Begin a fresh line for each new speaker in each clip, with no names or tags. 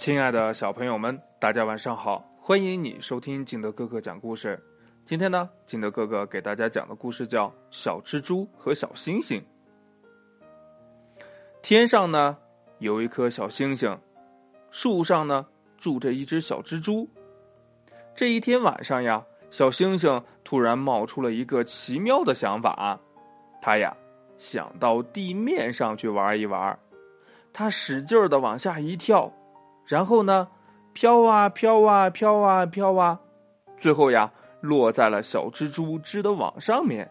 亲爱的小朋友们，大家晚上好！欢迎你收听金德哥哥讲故事。今天呢，金德哥哥给大家讲的故事叫《小蜘蛛和小星星》。天上呢有一颗小星星，树上呢住着一只小蜘蛛。这一天晚上呀，小星星突然冒出了一个奇妙的想法，他呀想到地面上去玩一玩。他使劲的往下一跳。然后呢，飘啊飘啊飘啊飘啊，最后呀，落在了小蜘蛛织的网上面。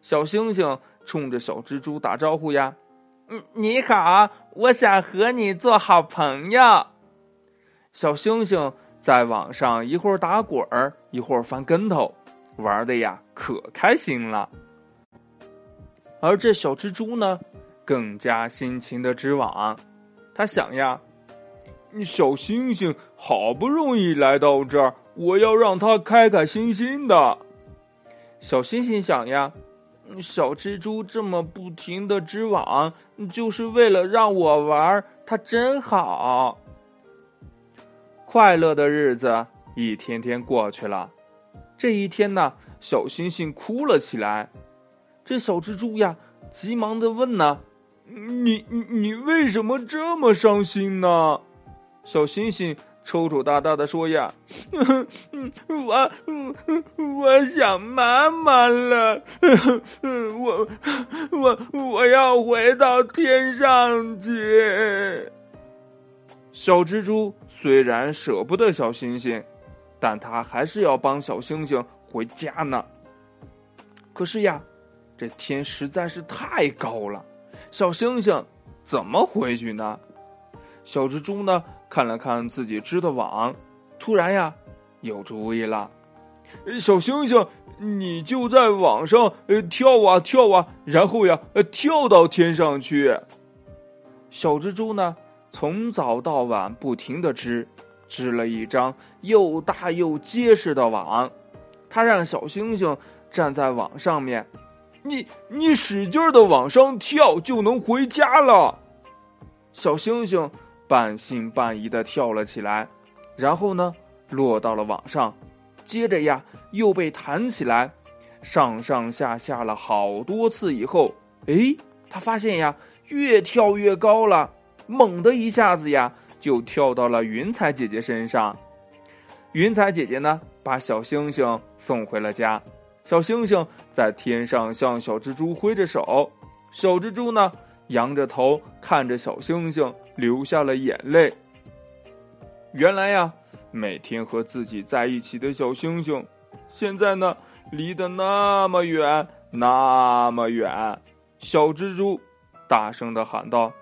小星星冲着小蜘蛛打招呼呀：“嗯，你好，我想和你做好朋友。”小星星在网上一会儿打滚儿，一会儿翻跟头，玩的呀可开心了。而这小蜘蛛呢，更加辛勤的织网，他想呀。小星星好不容易来到这儿，我要让它开开心心的。小星星想呀，小蜘蛛这么不停的织网，就是为了让我玩，它真好。快乐的日子一天天过去了，这一天呢，小星星哭了起来。这小蜘蛛呀，急忙的问呢：“你你你为什么这么伤心呢？”小星星抽抽搭搭的说：“呀，我我想妈妈了，我我我要回到天上去。”小蜘蛛虽然舍不得小星星，但他还是要帮小星星回家呢。可是呀，这天实在是太高了，小星星怎么回去呢？小蜘蛛呢？看了看自己织的网，突然呀，有主意了。小星星，你就在网上呃跳啊跳啊，然后呀呃跳到天上去。小蜘蛛呢，从早到晚不停的织，织了一张又大又结实的网。他让小星星站在网上面，你你使劲的往上跳，就能回家了。小星星。半信半疑的跳了起来，然后呢，落到了网上，接着呀，又被弹起来，上上下下了好多次以后，哎，他发现呀，越跳越高了，猛的一下子呀，就跳到了云彩姐姐身上。云彩姐姐呢，把小星星送回了家。小星星在天上向小蜘蛛挥着手，小蜘蛛呢，仰着头看着小星星。流下了眼泪。原来呀，每天和自己在一起的小星星，现在呢，离得那么远，那么远。小蜘蛛大声的喊道：“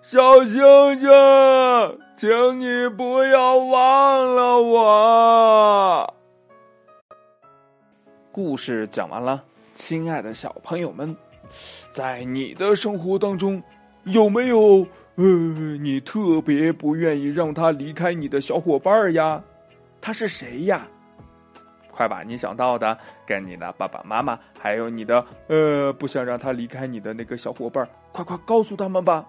小星星，请你不要忘了我。”故事讲完了，亲爱的小朋友们，在你的生活当中，有没有？呃，你特别不愿意让他离开你的小伙伴呀？他是谁呀？快把你想到的跟你的爸爸妈妈，还有你的呃不想让他离开你的那个小伙伴，快快告诉他们吧。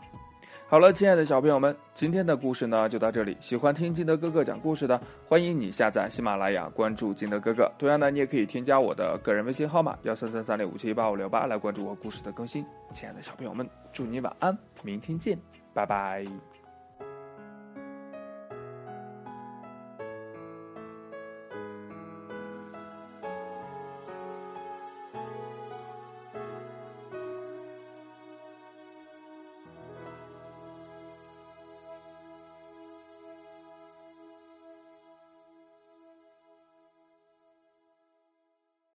好了，亲爱的小朋友们，今天的故事呢就到这里。喜欢听金德哥哥讲故事的，欢迎你下载喜马拉雅，关注金德哥哥。同样呢，你也可以添加我的个人微信号码幺三三三六五七八五六八来关注我故事的更新。亲爱的小朋友们，祝你晚安，明天见。拜拜。